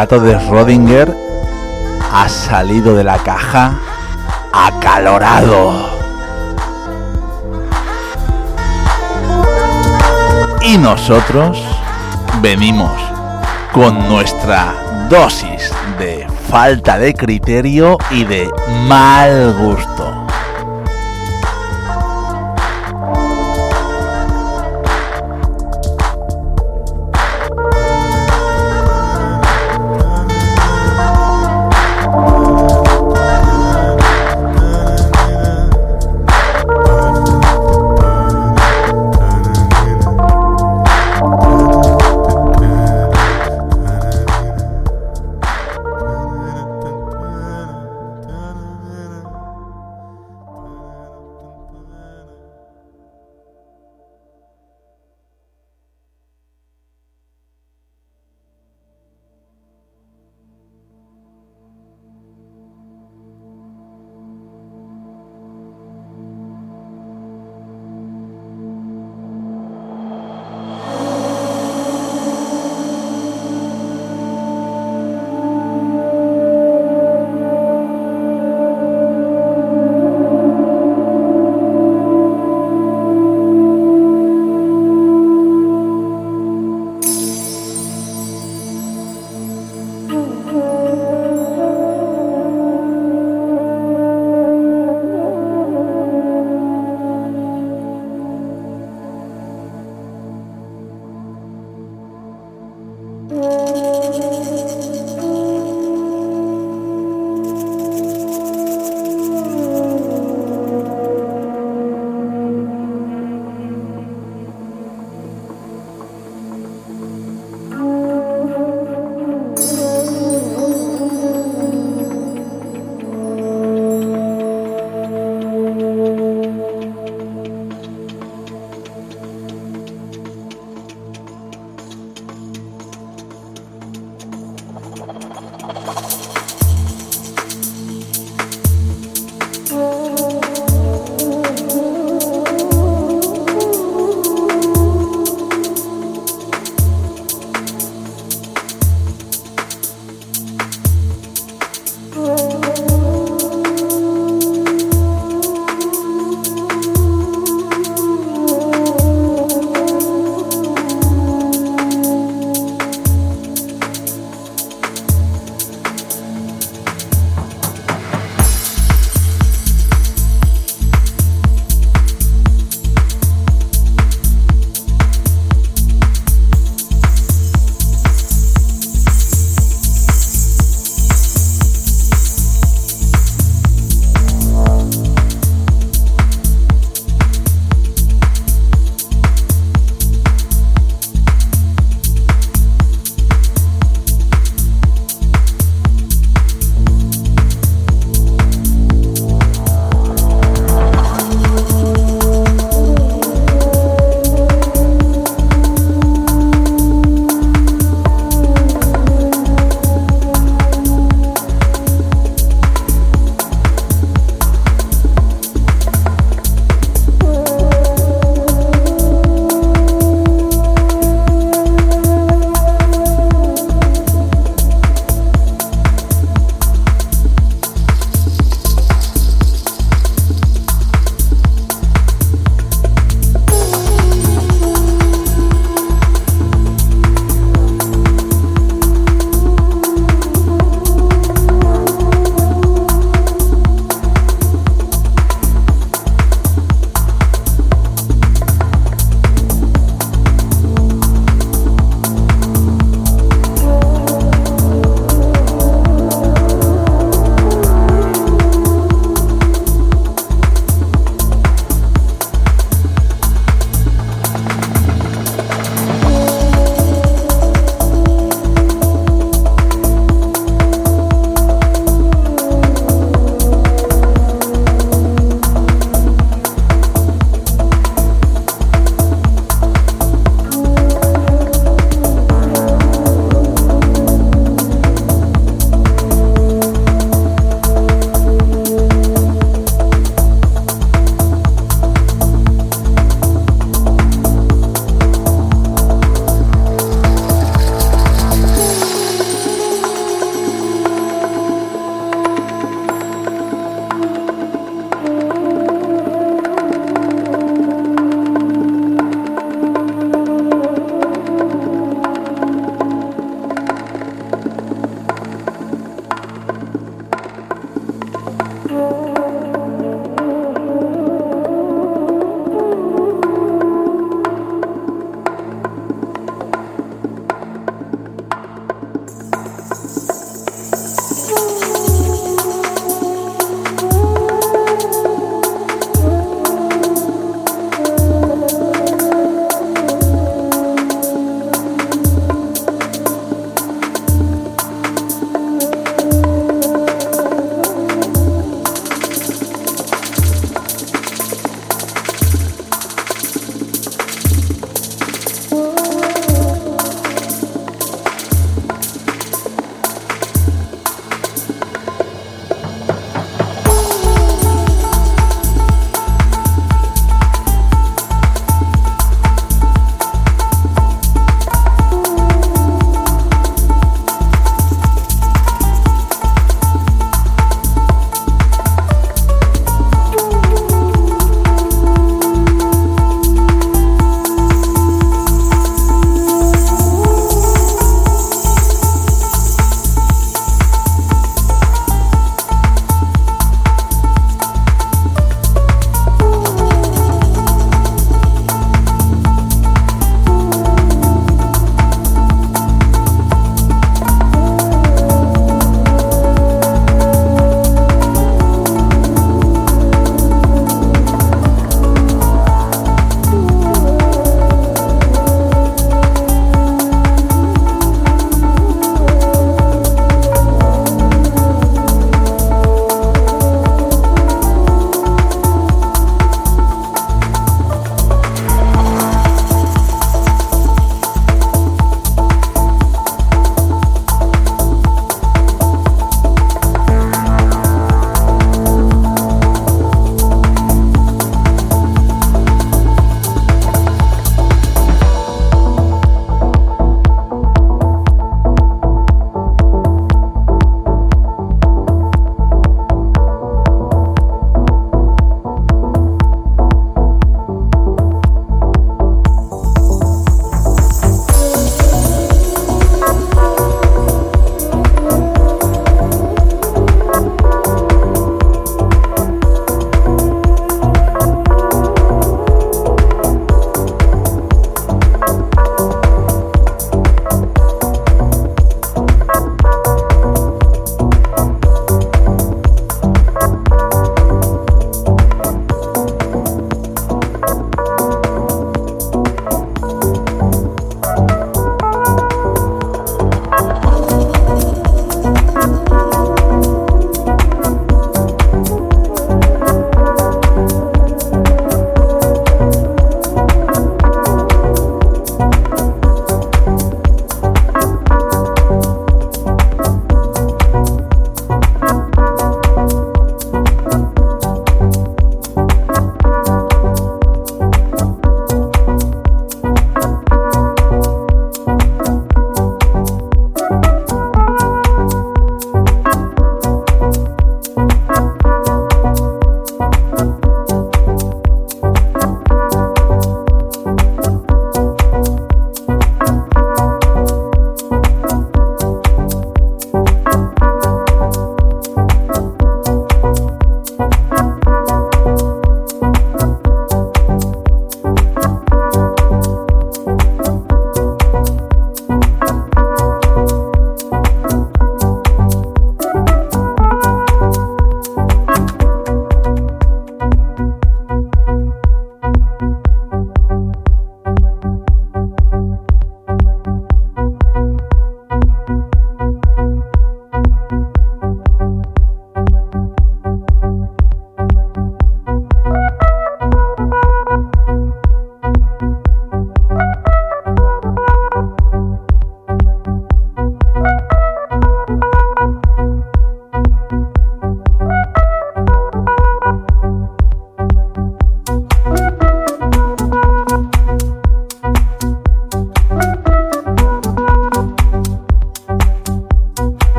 Gato de Rodinger ha salido de la caja acalorado. Y nosotros venimos con nuestra dosis de falta de criterio y de mal gusto.